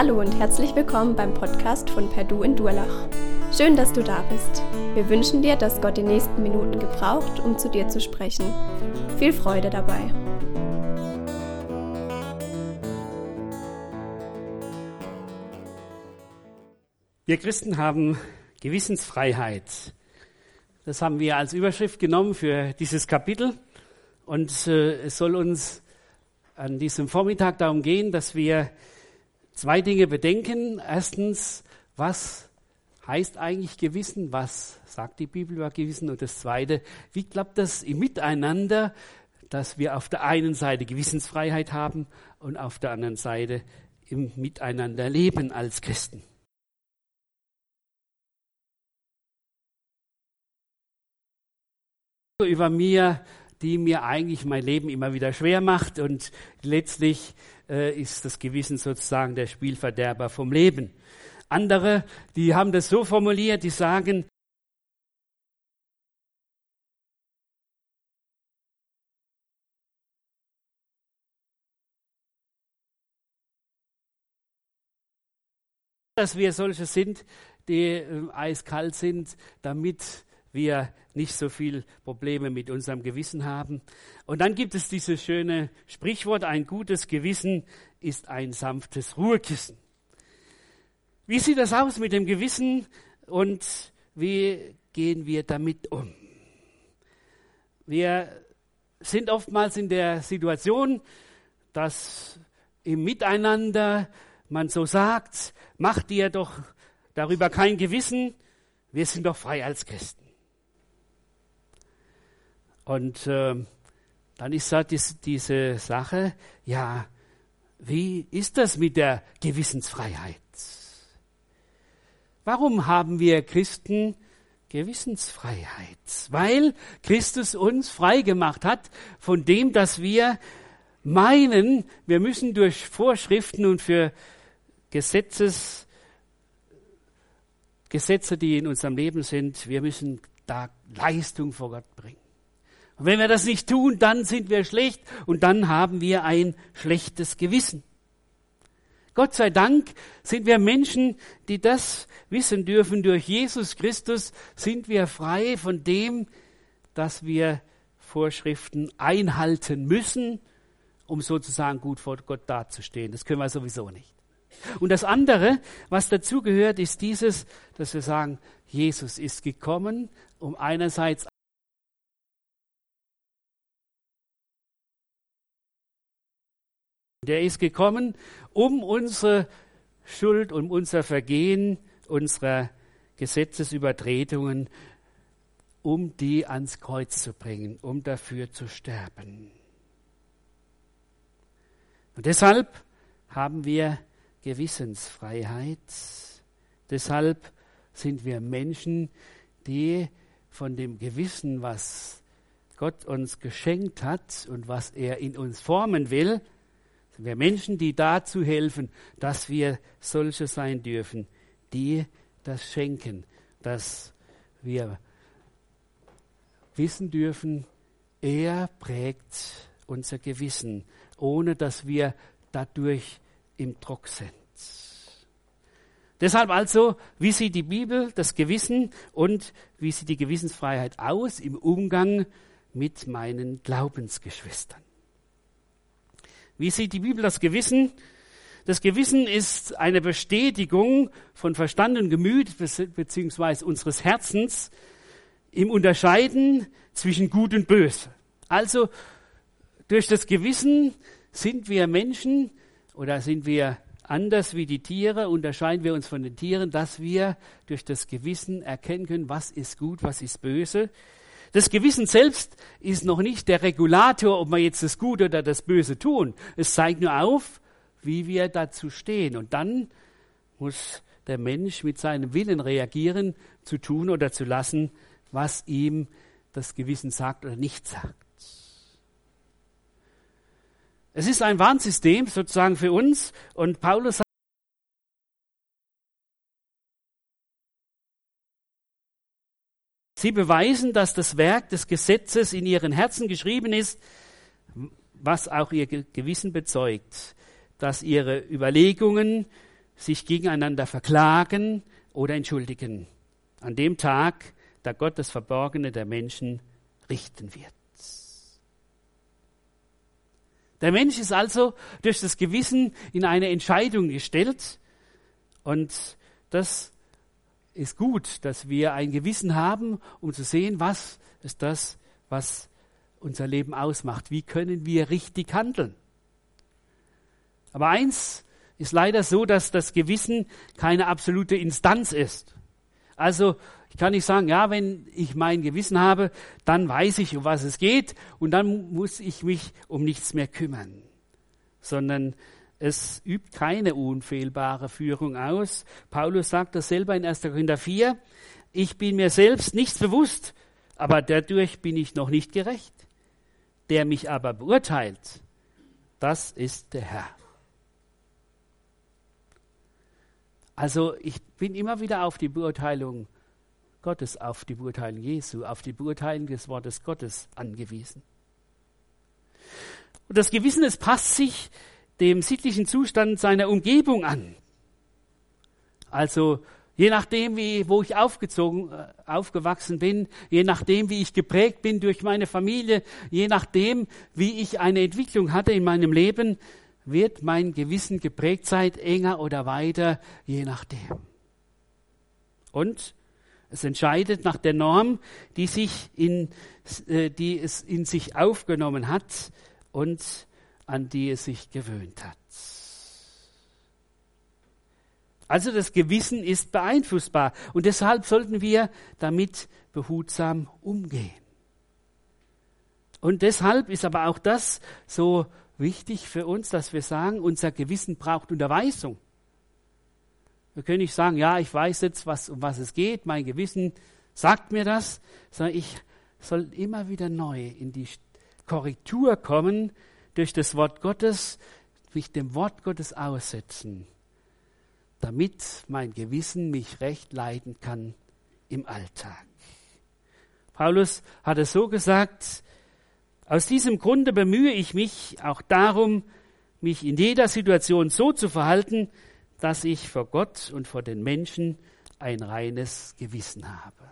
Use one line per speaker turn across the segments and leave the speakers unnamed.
Hallo und herzlich willkommen beim Podcast von Perdu in Durlach. Schön, dass du da bist. Wir wünschen dir, dass Gott die nächsten Minuten gebraucht, um zu dir zu sprechen. Viel Freude dabei.
Wir Christen haben Gewissensfreiheit. Das haben wir als Überschrift genommen für dieses Kapitel. Und äh, es soll uns an diesem Vormittag darum gehen, dass wir zwei Dinge bedenken. Erstens, was heißt eigentlich Gewissen? Was sagt die Bibel über Gewissen? Und das Zweite, wie klappt das im Miteinander, dass wir auf der einen Seite Gewissensfreiheit haben und auf der anderen Seite im Miteinander leben als Christen? Über mir die mir eigentlich mein Leben immer wieder schwer macht und letztlich äh, ist das Gewissen sozusagen der Spielverderber vom Leben. Andere, die haben das so formuliert, die sagen, dass wir solche sind, die äh, eiskalt sind, damit wir nicht so viel Probleme mit unserem Gewissen haben. Und dann gibt es dieses schöne Sprichwort, ein gutes Gewissen ist ein sanftes Ruhekissen. Wie sieht das aus mit dem Gewissen und wie gehen wir damit um? Wir sind oftmals in der Situation, dass im Miteinander man so sagt, mach dir doch darüber kein Gewissen, wir sind doch frei als Christen. Und äh, dann ist da dies, diese Sache, ja, wie ist das mit der Gewissensfreiheit? Warum haben wir Christen Gewissensfreiheit? Weil Christus uns frei gemacht hat von dem, dass wir meinen, wir müssen durch Vorschriften und für Gesetzes, Gesetze, die in unserem Leben sind, wir müssen da Leistung vor Gott bringen. Und wenn wir das nicht tun, dann sind wir schlecht und dann haben wir ein schlechtes Gewissen. Gott sei Dank sind wir Menschen, die das wissen dürfen. Durch Jesus Christus sind wir frei von dem, dass wir Vorschriften einhalten müssen, um sozusagen gut vor Gott dazustehen. Das können wir sowieso nicht. Und das andere, was dazu gehört, ist dieses, dass wir sagen, Jesus ist gekommen, um einerseits Der ist gekommen, um unsere Schuld, um unser Vergehen, unserer Gesetzesübertretungen, um die ans Kreuz zu bringen, um dafür zu sterben. Und deshalb haben wir Gewissensfreiheit. Deshalb sind wir Menschen, die von dem Gewissen, was Gott uns geschenkt hat und was er in uns formen will, wir Menschen, die dazu helfen, dass wir solche sein dürfen, die das schenken, dass wir wissen dürfen, er prägt unser Gewissen, ohne dass wir dadurch im Druck sind. Deshalb also, wie sieht die Bibel das Gewissen und wie sieht die Gewissensfreiheit aus im Umgang mit meinen Glaubensgeschwistern? Wie sieht die Bibel das Gewissen? Das Gewissen ist eine Bestätigung von Verstand und Gemüt beziehungsweise unseres Herzens im Unterscheiden zwischen Gut und Böse. Also durch das Gewissen sind wir Menschen oder sind wir anders wie die Tiere, unterscheiden wir uns von den Tieren, dass wir durch das Gewissen erkennen können, was ist gut, was ist böse. Das Gewissen selbst ist noch nicht der Regulator, ob wir jetzt das Gute oder das Böse tun. Es zeigt nur auf, wie wir dazu stehen. Und dann muss der Mensch mit seinem Willen reagieren, zu tun oder zu lassen, was ihm das Gewissen sagt oder nicht sagt. Es ist ein Warnsystem sozusagen für uns und Paulus Sie beweisen, dass das Werk des Gesetzes in ihren Herzen geschrieben ist, was auch ihr Gewissen bezeugt, dass ihre Überlegungen sich gegeneinander verklagen oder entschuldigen. An dem Tag, da Gott das Verborgene der Menschen richten wird. Der Mensch ist also durch das Gewissen in eine Entscheidung gestellt und das ist gut, dass wir ein Gewissen haben, um zu sehen, was ist das, was unser Leben ausmacht. Wie können wir richtig handeln? Aber eins ist leider so, dass das Gewissen keine absolute Instanz ist. Also ich kann nicht sagen, ja, wenn ich mein Gewissen habe, dann weiß ich, um was es geht und dann muss ich mich um nichts mehr kümmern, sondern es übt keine unfehlbare Führung aus. Paulus sagt das selber in 1. Korinther 4. Ich bin mir selbst nichts bewusst, aber dadurch bin ich noch nicht gerecht. Der mich aber beurteilt, das ist der Herr. Also ich bin immer wieder auf die Beurteilung Gottes, auf die Beurteilung Jesu, auf die Beurteilung des Wortes Gottes angewiesen. Und das Gewissen, es passt sich dem sittlichen Zustand seiner Umgebung an. Also je nachdem, wie, wo ich aufgezogen, äh, aufgewachsen bin, je nachdem, wie ich geprägt bin durch meine Familie, je nachdem, wie ich eine Entwicklung hatte in meinem Leben, wird mein Gewissen geprägt sein, enger oder weiter, je nachdem. Und es entscheidet nach der Norm, die, sich in, äh, die es in sich aufgenommen hat und an die es sich gewöhnt hat. Also das Gewissen ist beeinflussbar und deshalb sollten wir damit behutsam umgehen. Und deshalb ist aber auch das so wichtig für uns, dass wir sagen, unser Gewissen braucht Unterweisung. Wir können nicht sagen, ja, ich weiß jetzt, was, um was es geht, mein Gewissen sagt mir das, sondern ich soll immer wieder neu in die Korrektur kommen, durch das Wort Gottes, mich dem Wort Gottes aussetzen, damit mein Gewissen mich recht leiten kann im Alltag. Paulus hat es so gesagt, aus diesem Grunde bemühe ich mich auch darum, mich in jeder Situation so zu verhalten, dass ich vor Gott und vor den Menschen ein reines Gewissen habe.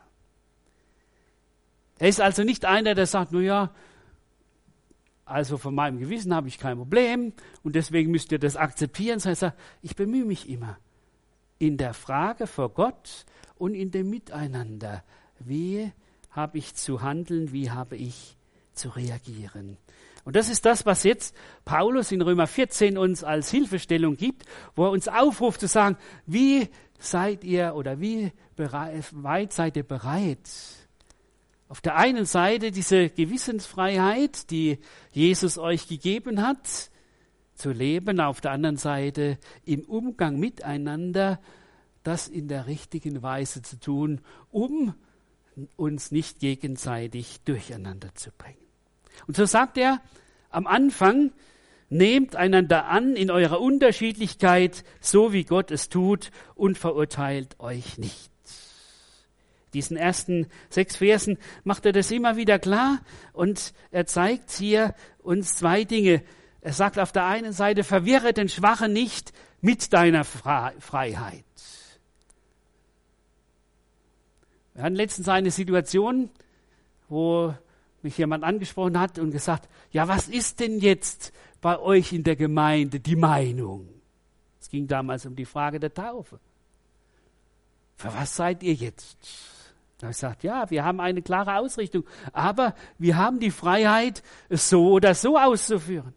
Er ist also nicht einer, der sagt, nur ja, also von meinem Gewissen habe ich kein Problem und deswegen müsst ihr das akzeptieren. Das heißt, ich bemühe mich immer in der Frage vor Gott und in dem Miteinander. Wie habe ich zu handeln? Wie habe ich zu reagieren? Und das ist das, was jetzt Paulus in Römer 14 uns als Hilfestellung gibt, wo er uns aufruft zu sagen, wie seid ihr oder wie weit seid ihr bereit, auf der einen Seite diese Gewissensfreiheit, die Jesus euch gegeben hat, zu leben, auf der anderen Seite im Umgang miteinander das in der richtigen Weise zu tun, um uns nicht gegenseitig durcheinander zu bringen. Und so sagt er am Anfang, nehmt einander an in eurer Unterschiedlichkeit, so wie Gott es tut, und verurteilt euch nicht diesen ersten sechs Versen macht er das immer wieder klar und er zeigt hier uns zwei Dinge. Er sagt auf der einen Seite, verwirre den Schwachen nicht mit deiner Freiheit. Wir hatten letztens eine Situation, wo mich jemand angesprochen hat und gesagt, ja, was ist denn jetzt bei euch in der Gemeinde die Meinung? Es ging damals um die Frage der Taufe. Für was seid ihr jetzt? Ich gesagt, ja, wir haben eine klare Ausrichtung, aber wir haben die Freiheit, es so oder so auszuführen.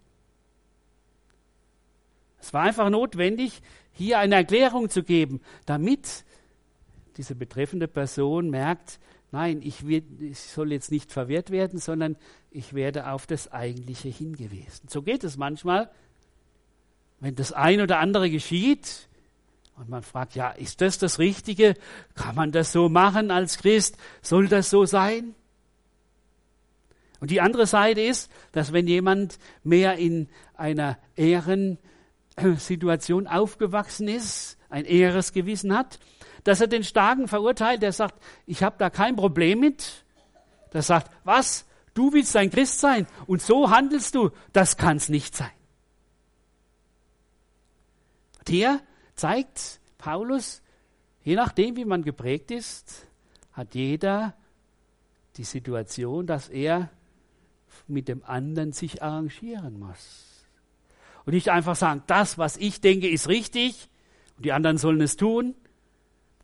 Es war einfach notwendig, hier eine Erklärung zu geben, damit diese betreffende Person merkt, nein, ich, will, ich soll jetzt nicht verwirrt werden, sondern ich werde auf das Eigentliche hingewiesen. So geht es manchmal, wenn das ein oder andere geschieht, und man fragt, ja, ist das das Richtige? Kann man das so machen als Christ? Soll das so sein? Und die andere Seite ist, dass wenn jemand mehr in einer Ehrensituation aufgewachsen ist, ein eheres Gewissen hat, dass er den Starken verurteilt, der sagt, ich habe da kein Problem mit. Der sagt, was? Du willst ein Christ sein und so handelst du, das kann's nicht sein. Der zeigt Paulus, je nachdem, wie man geprägt ist, hat jeder die Situation, dass er mit dem anderen sich arrangieren muss. Und nicht einfach sagen, das, was ich denke, ist richtig und die anderen sollen es tun.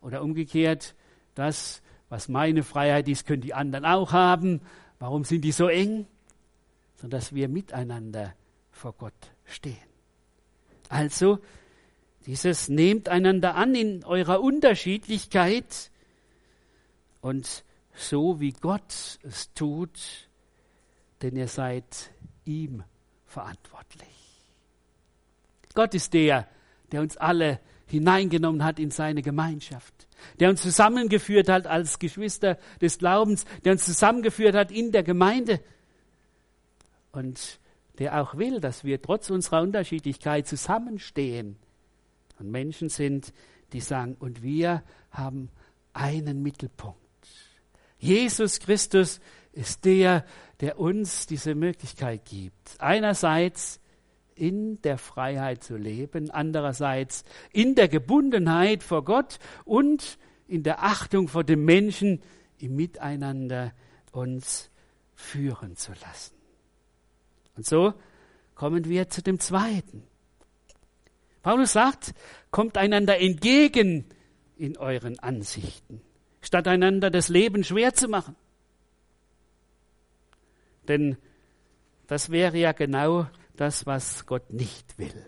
Oder umgekehrt, das, was meine Freiheit ist, können die anderen auch haben. Warum sind die so eng? Sondern dass wir miteinander vor Gott stehen. Also, dieses nehmt einander an in eurer Unterschiedlichkeit und so wie Gott es tut, denn ihr seid ihm verantwortlich. Gott ist der, der uns alle hineingenommen hat in seine Gemeinschaft, der uns zusammengeführt hat als Geschwister des Glaubens, der uns zusammengeführt hat in der Gemeinde und der auch will, dass wir trotz unserer Unterschiedlichkeit zusammenstehen und Menschen sind, die sagen, und wir haben einen Mittelpunkt. Jesus Christus ist der, der uns diese Möglichkeit gibt. Einerseits in der Freiheit zu leben, andererseits in der Gebundenheit vor Gott und in der Achtung vor dem Menschen im Miteinander uns führen zu lassen. Und so kommen wir zu dem zweiten. Paulus sagt, kommt einander entgegen in euren Ansichten, statt einander das Leben schwer zu machen. Denn das wäre ja genau das, was Gott nicht will.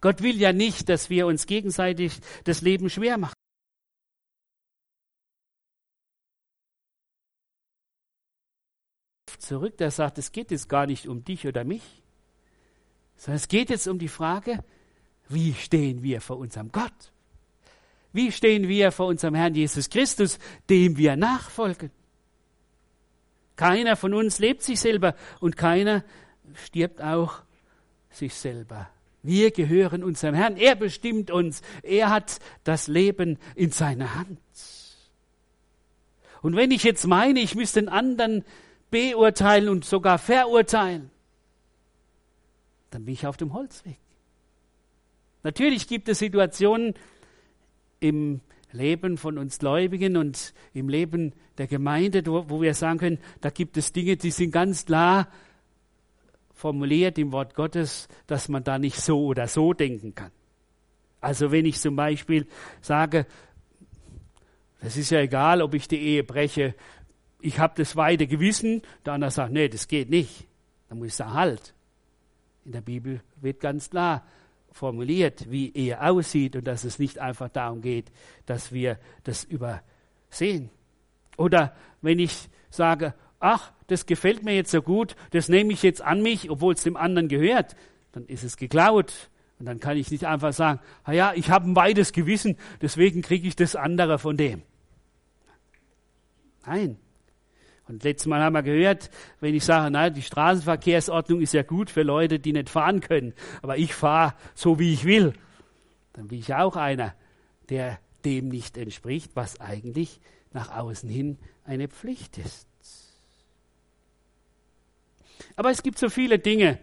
Gott will ja nicht, dass wir uns gegenseitig das Leben schwer machen. Zurück, der sagt, es geht jetzt gar nicht um dich oder mich, sondern es geht jetzt um die Frage, wie stehen wir vor unserem Gott? Wie stehen wir vor unserem Herrn Jesus Christus, dem wir nachfolgen? Keiner von uns lebt sich selber und keiner stirbt auch sich selber. Wir gehören unserem Herrn. Er bestimmt uns. Er hat das Leben in seiner Hand. Und wenn ich jetzt meine, ich müsste den anderen beurteilen und sogar verurteilen, dann bin ich auf dem Holzweg. Natürlich gibt es Situationen im Leben von uns Gläubigen und im Leben der Gemeinde, wo wir sagen können, da gibt es Dinge, die sind ganz klar formuliert im Wort Gottes, dass man da nicht so oder so denken kann. Also wenn ich zum Beispiel sage, das ist ja egal, ob ich die Ehe breche, ich habe das weite Gewissen, der andere sagt, nee, das geht nicht. Dann muss ich sagen, halt. In der Bibel wird ganz klar formuliert, wie Ehe aussieht und dass es nicht einfach darum geht, dass wir das übersehen. Oder wenn ich sage, ach, das gefällt mir jetzt so gut, das nehme ich jetzt an mich, obwohl es dem anderen gehört, dann ist es geklaut. Und dann kann ich nicht einfach sagen, ah ja, ich habe ein weites Gewissen, deswegen kriege ich das andere von dem. Nein. Und letztes Mal haben wir gehört, wenn ich sage, nein, die Straßenverkehrsordnung ist ja gut für Leute, die nicht fahren können, aber ich fahre so, wie ich will, dann bin ich auch einer, der dem nicht entspricht, was eigentlich nach außen hin eine Pflicht ist. Aber es gibt so viele Dinge,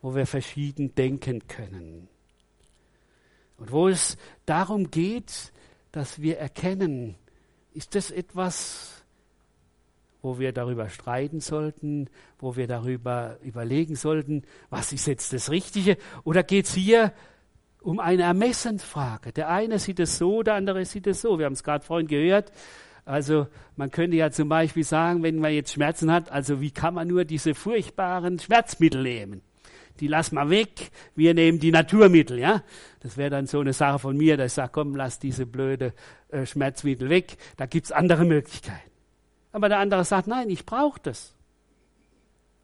wo wir verschieden denken können. Und wo es darum geht, dass wir erkennen, ist das etwas, wo wir darüber streiten sollten, wo wir darüber überlegen sollten, was ist jetzt das Richtige? Oder geht es hier um eine Ermessensfrage? Der eine sieht es so, der andere sieht es so. Wir haben es gerade vorhin gehört. Also man könnte ja zum Beispiel sagen, wenn man jetzt Schmerzen hat, also wie kann man nur diese furchtbaren Schmerzmittel nehmen? Die lassen wir weg, wir nehmen die Naturmittel, ja? Das wäre dann so eine Sache von mir, dass ich sage, komm, lass diese blöde äh, Schmerzmittel weg, da gibt's andere Möglichkeiten. Aber der andere sagt, nein, ich brauche das.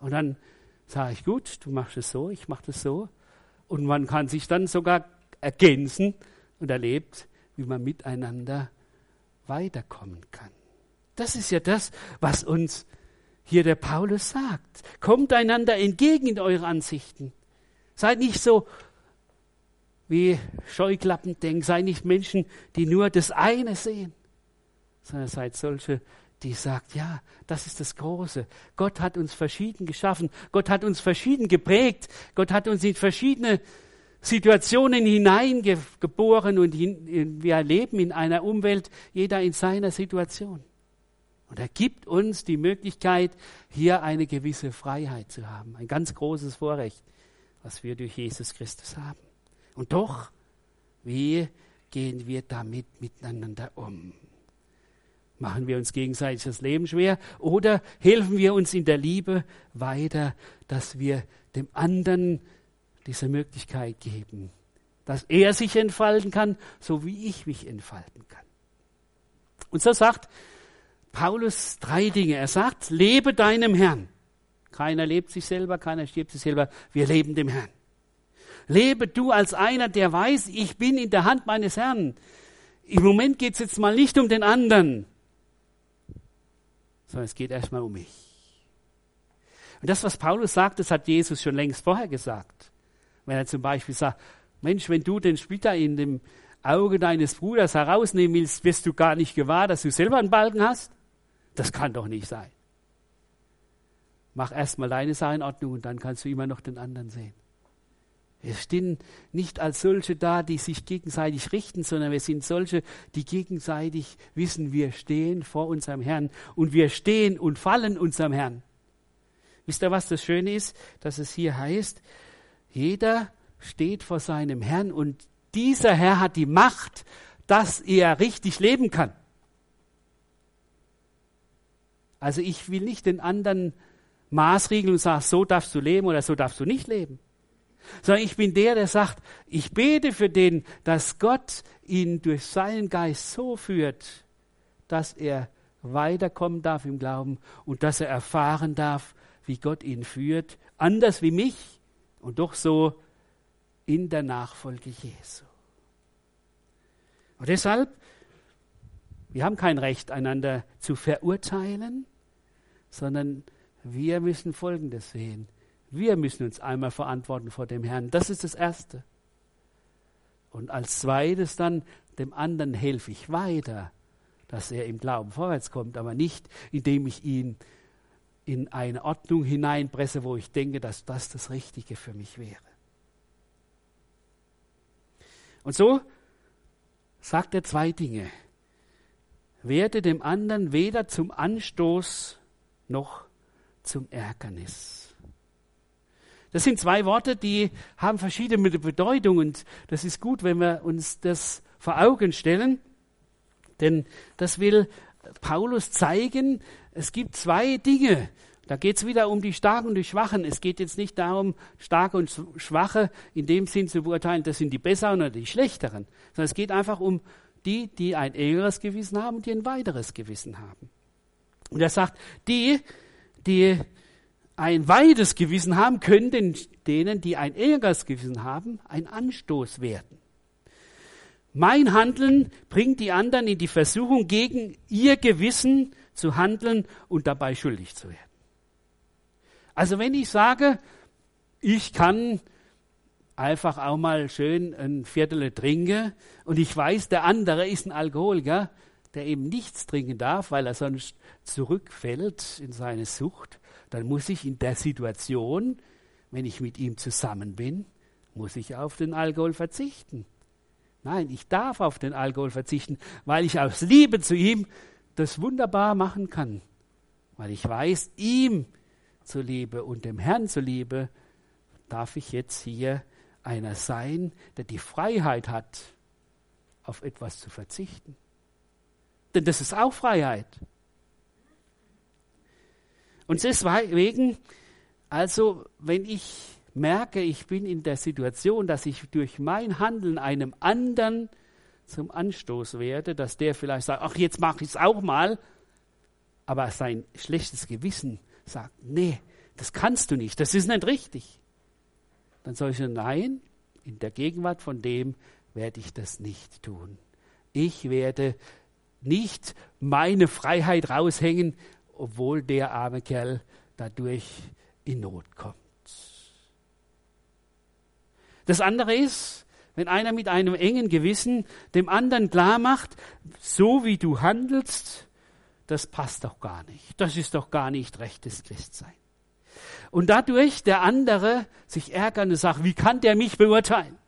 Und dann sage ich, gut, du machst es so, ich mache das so. Und man kann sich dann sogar ergänzen und erlebt, wie man miteinander weiterkommen kann. Das ist ja das, was uns hier der Paulus sagt. Kommt einander entgegen in eure Ansichten. Seid nicht so wie Scheuklappen denken. Seid nicht Menschen, die nur das eine sehen, sondern seid solche, die sagt, ja, das ist das Große. Gott hat uns verschieden geschaffen. Gott hat uns verschieden geprägt. Gott hat uns in verschiedene Situationen hineingeboren und wir leben in einer Umwelt, jeder in seiner Situation. Und er gibt uns die Möglichkeit, hier eine gewisse Freiheit zu haben. Ein ganz großes Vorrecht, was wir durch Jesus Christus haben. Und doch, wie gehen wir damit miteinander um? Machen wir uns gegenseitig das Leben schwer oder helfen wir uns in der Liebe weiter, dass wir dem anderen diese Möglichkeit geben, dass er sich entfalten kann, so wie ich mich entfalten kann. Und so sagt Paulus drei Dinge. Er sagt, lebe deinem Herrn. Keiner lebt sich selber, keiner stirbt sich selber. Wir leben dem Herrn. Lebe du als einer, der weiß, ich bin in der Hand meines Herrn. Im Moment geht es jetzt mal nicht um den anderen, sondern es geht erstmal um mich. Und das, was Paulus sagt, das hat Jesus schon längst vorher gesagt. Wenn er zum Beispiel sagt, Mensch, wenn du den Splitter in dem Auge deines Bruders herausnehmen willst, wirst du gar nicht gewahr, dass du selber einen Balken hast? Das kann doch nicht sein. Mach erstmal deine Sache in Ordnung und dann kannst du immer noch den anderen sehen. Wir stehen nicht als solche da, die sich gegenseitig richten, sondern wir sind solche, die gegenseitig wissen, wir stehen vor unserem Herrn und wir stehen und fallen unserem Herrn. Wisst ihr, was das Schöne ist? Dass es hier heißt, jeder steht vor seinem Herrn und dieser Herr hat die Macht, dass er richtig leben kann. Also ich will nicht den anderen maßregeln und sagen, so darfst du leben oder so darfst du nicht leben. Sondern ich bin der, der sagt, ich bete für den, dass Gott ihn durch seinen Geist so führt, dass er weiterkommen darf im Glauben und dass er erfahren darf, wie Gott ihn führt, anders wie mich und doch so in der Nachfolge Jesu. Und deshalb, wir haben kein Recht, einander zu verurteilen, sondern wir müssen Folgendes sehen. Wir müssen uns einmal verantworten vor dem Herrn. Das ist das Erste. Und als zweites dann, dem anderen helfe ich weiter, dass er im Glauben vorwärts kommt, aber nicht, indem ich ihn in eine Ordnung hineinpresse, wo ich denke, dass das das Richtige für mich wäre. Und so sagt er zwei Dinge. Werde dem anderen weder zum Anstoß noch zum Ärgernis. Das sind zwei Worte, die haben verschiedene Bedeutungen und das ist gut, wenn wir uns das vor Augen stellen, denn das will Paulus zeigen, es gibt zwei Dinge. Da geht es wieder um die Starken und die Schwachen. Es geht jetzt nicht darum, Starke und Schwache in dem Sinn zu beurteilen, das sind die Besseren oder die Schlechteren, sondern es geht einfach um die, die ein engeres Gewissen haben und die ein weiteres Gewissen haben. Und er sagt, die, die ein weites Gewissen haben, können den, denen, die ein engeres Gewissen haben, ein Anstoß werden. Mein Handeln bringt die anderen in die Versuchung, gegen ihr Gewissen zu handeln und dabei schuldig zu werden. Also wenn ich sage, ich kann einfach auch mal schön ein Viertel trinken und ich weiß, der andere ist ein Alkoholiker, der eben nichts trinken darf, weil er sonst zurückfällt in seine Sucht, dann muss ich in der Situation, wenn ich mit ihm zusammen bin, muss ich auf den Alkohol verzichten. Nein, ich darf auf den Alkohol verzichten, weil ich aus Liebe zu ihm das wunderbar machen kann. Weil ich weiß, ihm zuliebe und dem Herrn zuliebe, darf ich jetzt hier einer sein, der die Freiheit hat, auf etwas zu verzichten. Denn das ist auch Freiheit. Und deswegen, also wenn ich merke, ich bin in der Situation, dass ich durch mein Handeln einem anderen zum Anstoß werde, dass der vielleicht sagt, ach, jetzt mache ich es auch mal, aber sein schlechtes Gewissen sagt, nee, das kannst du nicht, das ist nicht richtig. Dann soll ich sagen, nein, in der Gegenwart von dem werde ich das nicht tun. Ich werde nicht meine Freiheit raushängen obwohl der arme Kerl dadurch in Not kommt. Das andere ist, wenn einer mit einem engen Gewissen dem anderen klar macht, so wie du handelst, das passt doch gar nicht. Das ist doch gar nicht rechtes Christsein. Und dadurch der andere sich ärgert und sagt, wie kann der mich beurteilen?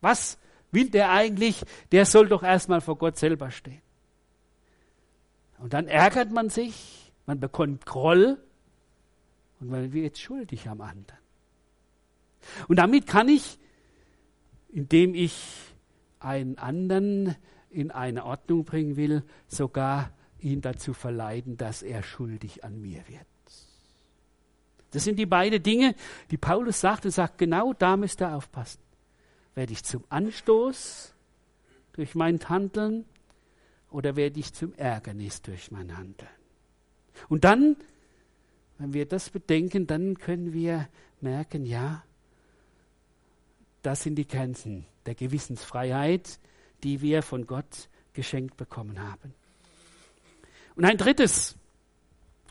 Was will der eigentlich? Der soll doch erstmal vor Gott selber stehen. Und dann ärgert man sich, man bekommt Groll und man wird schuldig am anderen. Und damit kann ich, indem ich einen anderen in eine Ordnung bringen will, sogar ihn dazu verleiten, dass er schuldig an mir wird. Das sind die beiden Dinge, die Paulus sagt und sagt, genau da müsst ihr aufpassen. Werde ich zum Anstoß durch mein Handeln oder werde ich zum Ärgernis durch mein Handeln? Und dann, wenn wir das bedenken, dann können wir merken, ja, das sind die Grenzen der Gewissensfreiheit, die wir von Gott geschenkt bekommen haben. Und ein drittes,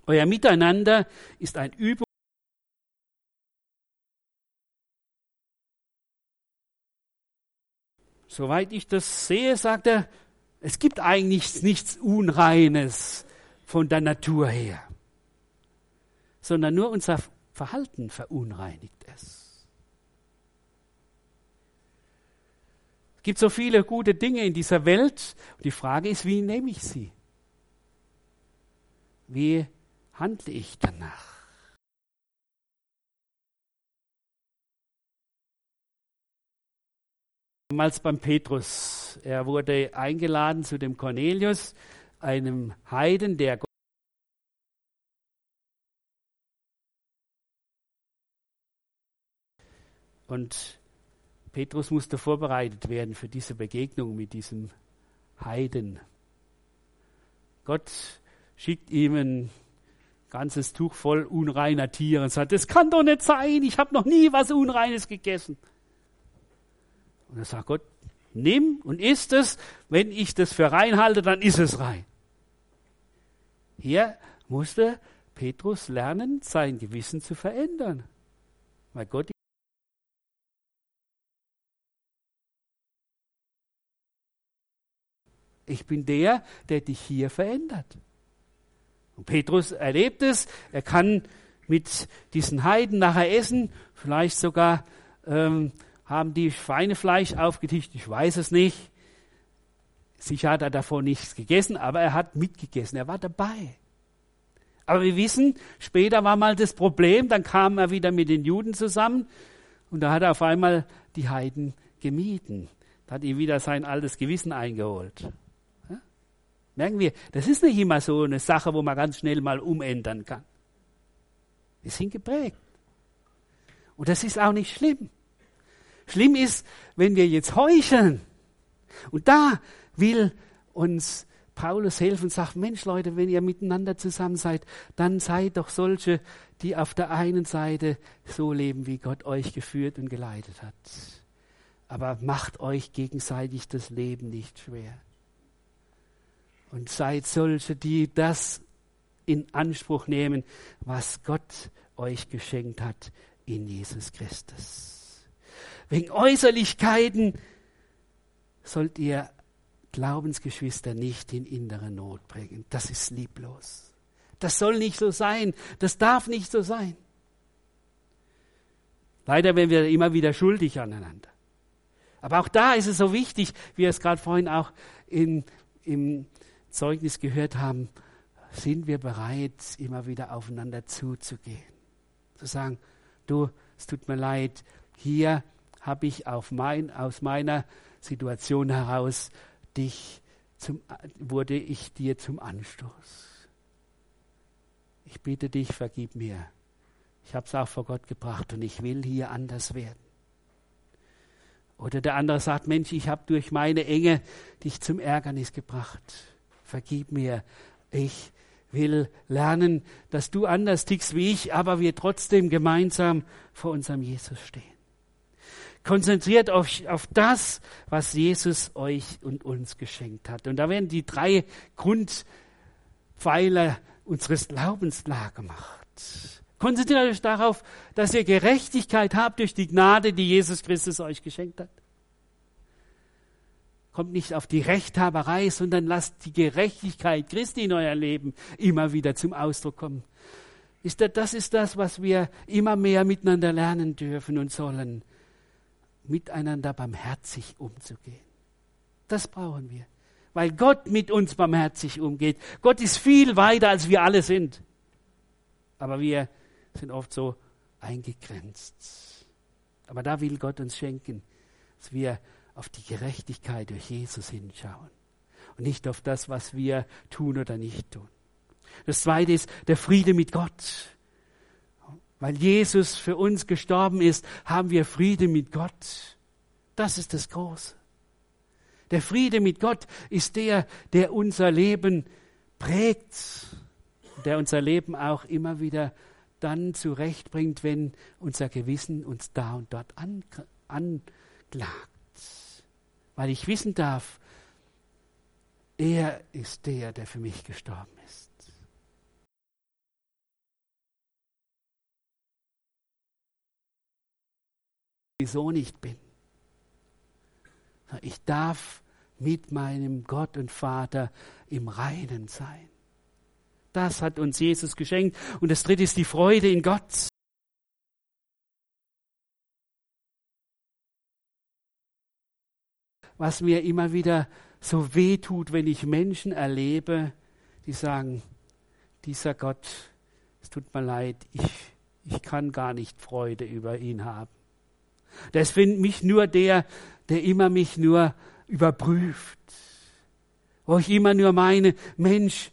euer Miteinander ist ein Übung. Soweit ich das sehe, sagt er, es gibt eigentlich nichts Unreines von der Natur her, sondern nur unser Verhalten verunreinigt es. Es gibt so viele gute Dinge in dieser Welt und die Frage ist, wie nehme ich sie? Wie handle ich danach? Damals beim Petrus. Er wurde eingeladen zu dem Cornelius, einem Heiden, der Und Petrus musste vorbereitet werden für diese Begegnung mit diesem Heiden. Gott schickt ihm ein ganzes Tuch voll unreiner Tiere und sagt, das kann doch nicht sein, ich habe noch nie was Unreines gegessen. Und er sagt Gott, nimm und isst es, wenn ich das für rein halte, dann ist es rein. Hier musste Petrus lernen, sein Gewissen zu verändern. Weil Gott Ich bin der, der dich hier verändert. Und Petrus erlebt es, er kann mit diesen Heiden nachher essen, vielleicht sogar ähm, haben die Schweinefleisch aufgetischt, ich weiß es nicht. Sicher hat er davon nichts gegessen, aber er hat mitgegessen, er war dabei. Aber wir wissen, später war mal das Problem, dann kam er wieder mit den Juden zusammen und da hat er auf einmal die Heiden gemieden. Da hat ihm wieder sein altes Gewissen eingeholt. Merken wir, das ist nicht immer so eine Sache, wo man ganz schnell mal umändern kann. Wir sind geprägt. Und das ist auch nicht schlimm. Schlimm ist, wenn wir jetzt heucheln. Und da will uns Paulus helfen und sagt, Mensch Leute, wenn ihr miteinander zusammen seid, dann seid doch solche, die auf der einen Seite so leben, wie Gott euch geführt und geleitet hat. Aber macht euch gegenseitig das Leben nicht schwer und seid solche, die das in Anspruch nehmen, was Gott euch geschenkt hat in Jesus Christus. Wegen Äußerlichkeiten sollt ihr Glaubensgeschwister nicht in innere Not bringen. Das ist lieblos. Das soll nicht so sein. Das darf nicht so sein. Leider werden wir immer wieder schuldig aneinander. Aber auch da ist es so wichtig, wie wir es gerade vorhin auch in, im Zeugnis gehört haben, sind wir bereit, immer wieder aufeinander zuzugehen. Zu sagen, du, es tut mir leid, hier habe ich mein, aus meiner Situation heraus dich zum, wurde ich dir zum Anstoß. Ich bitte dich, vergib mir. Ich habe es auch vor Gott gebracht und ich will hier anders werden. Oder der andere sagt, Mensch, ich habe durch meine Enge dich zum Ärgernis gebracht vergib mir. Ich will lernen, dass du anders tickst wie ich, aber wir trotzdem gemeinsam vor unserem Jesus stehen. Konzentriert euch auf das, was Jesus euch und uns geschenkt hat. Und da werden die drei Grundpfeiler unseres Glaubens klar gemacht. Konzentriert euch darauf, dass ihr Gerechtigkeit habt durch die Gnade, die Jesus Christus euch geschenkt hat. Kommt nicht auf die Rechthaberei, sondern lasst die Gerechtigkeit Christi in euer Leben immer wieder zum Ausdruck kommen. Ist das, das ist das, was wir immer mehr miteinander lernen dürfen und sollen. Miteinander barmherzig umzugehen. Das brauchen wir, weil Gott mit uns barmherzig umgeht. Gott ist viel weiter, als wir alle sind. Aber wir sind oft so eingegrenzt. Aber da will Gott uns schenken, dass wir auf die Gerechtigkeit durch Jesus hinschauen und nicht auf das, was wir tun oder nicht tun. Das zweite ist der Friede mit Gott. Weil Jesus für uns gestorben ist, haben wir Friede mit Gott. Das ist das Große. Der Friede mit Gott ist der, der unser Leben prägt, der unser Leben auch immer wieder dann zurechtbringt, wenn unser Gewissen uns da und dort anklagt. Weil ich wissen darf, er ist der, der für mich gestorben ist. So nicht bin. Ich darf mit meinem Gott und Vater im Reinen sein. Das hat uns Jesus geschenkt. Und das dritte ist die Freude in Gott. Was mir immer wieder so weh tut, wenn ich Menschen erlebe, die sagen, dieser Gott, es tut mir leid, ich, ich kann gar nicht Freude über ihn haben. Das findet mich nur der, der immer mich nur überprüft. Wo ich immer nur meine, Mensch,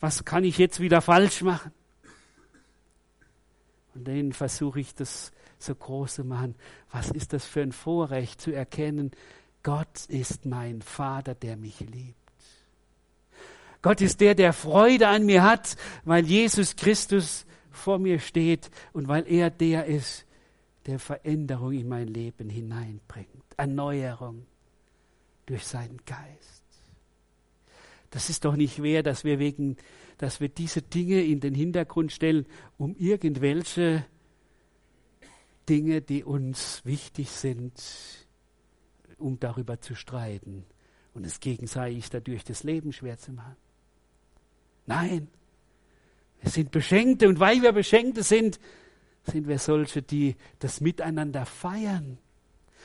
was kann ich jetzt wieder falsch machen? Und dann versuche ich das so groß zu machen. Was ist das für ein Vorrecht zu erkennen? Gott ist mein Vater, der mich liebt. Gott ist der, der Freude an mir hat, weil Jesus Christus vor mir steht und weil er der ist, der Veränderung in mein Leben hineinbringt. Erneuerung durch seinen Geist. Das ist doch nicht wert, dass wir wegen, dass wir diese Dinge in den Hintergrund stellen, um irgendwelche Dinge, die uns wichtig sind, um darüber zu streiten und es gegenseitig dadurch das Leben schwer zu machen. Nein, wir sind Beschenkte und weil wir Beschenkte sind, sind wir solche, die das Miteinander feiern,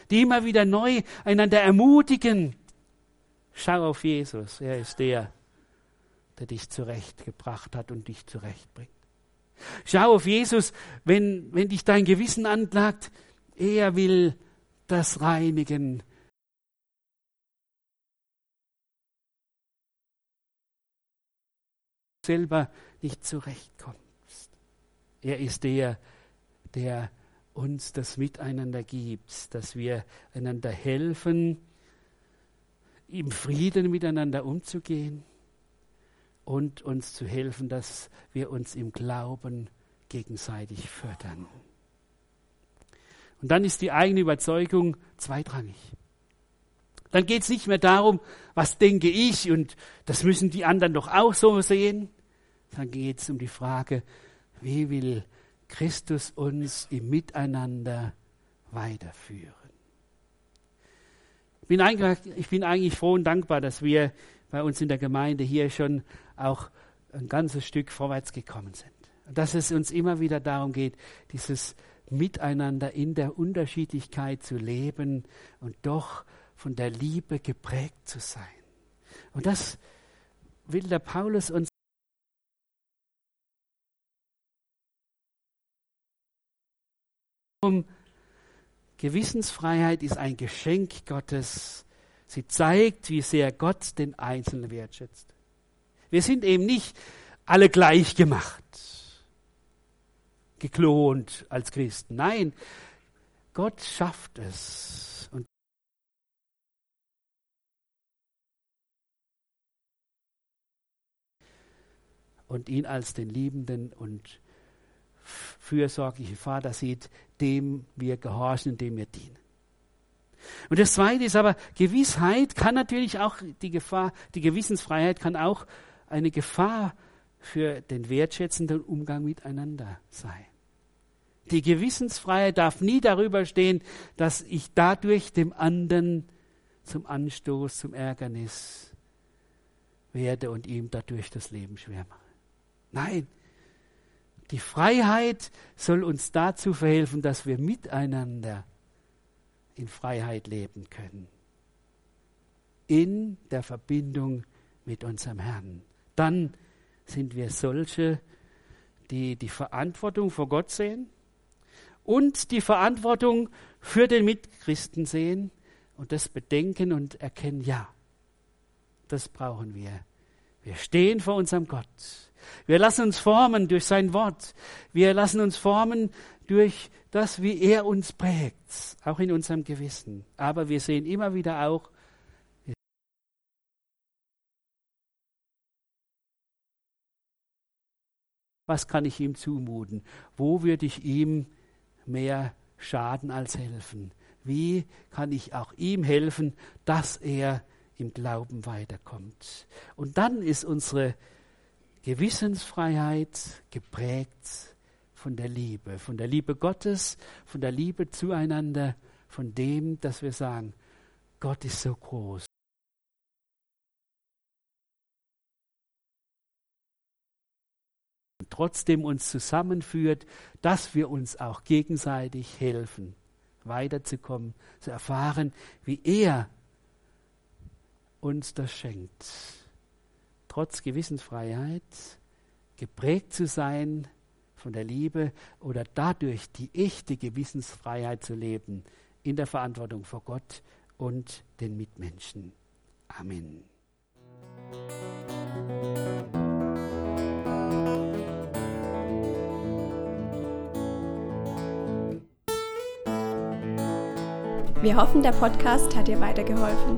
die immer wieder neu einander ermutigen. Schau auf Jesus, er ist der, der dich zurechtgebracht hat und dich zurechtbringt. Schau auf Jesus, wenn, wenn dich dein Gewissen anklagt, er will das reinigen. selber nicht zurechtkommst. Er ist der, der uns das Miteinander gibt, dass wir einander helfen, im Frieden miteinander umzugehen und uns zu helfen, dass wir uns im Glauben gegenseitig fördern. Und dann ist die eigene Überzeugung zweitrangig. Dann geht es nicht mehr darum, was denke ich und das müssen die anderen doch auch so sehen. Dann geht es um die Frage, wie will Christus uns im Miteinander weiterführen. Ich bin, ich bin eigentlich froh und dankbar, dass wir bei uns in der Gemeinde hier schon auch ein ganzes Stück vorwärts gekommen sind. Und dass es uns immer wieder darum geht, dieses Miteinander in der Unterschiedlichkeit zu leben und doch von der Liebe geprägt zu sein. Und das will der Paulus uns Gewissensfreiheit ist ein Geschenk Gottes. Sie zeigt, wie sehr Gott den Einzelnen wertschätzt. Wir sind eben nicht alle gleich gemacht, geklont als Christen. Nein, Gott schafft es. Und und ihn als den liebenden und fürsorglichen Vater sieht, dem wir gehorchen, dem wir dienen. Und das Zweite ist aber, Gewissheit kann natürlich auch die Gefahr, die Gewissensfreiheit kann auch eine Gefahr für den wertschätzenden Umgang miteinander sein. Die Gewissensfreiheit darf nie darüber stehen, dass ich dadurch dem anderen zum Anstoß, zum Ärgernis werde und ihm dadurch das Leben schwer mache. Nein, die Freiheit soll uns dazu verhelfen, dass wir miteinander in Freiheit leben können. In der Verbindung mit unserem Herrn. Dann sind wir solche, die die Verantwortung vor Gott sehen und die Verantwortung für den Mitchristen sehen und das bedenken und erkennen, ja, das brauchen wir. Wir stehen vor unserem Gott. Wir lassen uns formen durch sein Wort. Wir lassen uns formen durch das, wie er uns prägt, auch in unserem Gewissen. Aber wir sehen immer wieder auch, was kann ich ihm zumuten? Wo würde ich ihm mehr schaden als helfen? Wie kann ich auch ihm helfen, dass er im Glauben weiterkommt? Und dann ist unsere Gewissensfreiheit geprägt von der Liebe, von der Liebe Gottes, von der Liebe zueinander, von dem, dass wir sagen, Gott ist so groß. Trotzdem uns zusammenführt, dass wir uns auch gegenseitig helfen, weiterzukommen, zu erfahren, wie er uns das schenkt. Trotz Gewissensfreiheit geprägt zu sein von der Liebe oder dadurch die echte Gewissensfreiheit zu leben in der Verantwortung vor Gott und den Mitmenschen. Amen.
Wir hoffen, der Podcast hat dir weitergeholfen.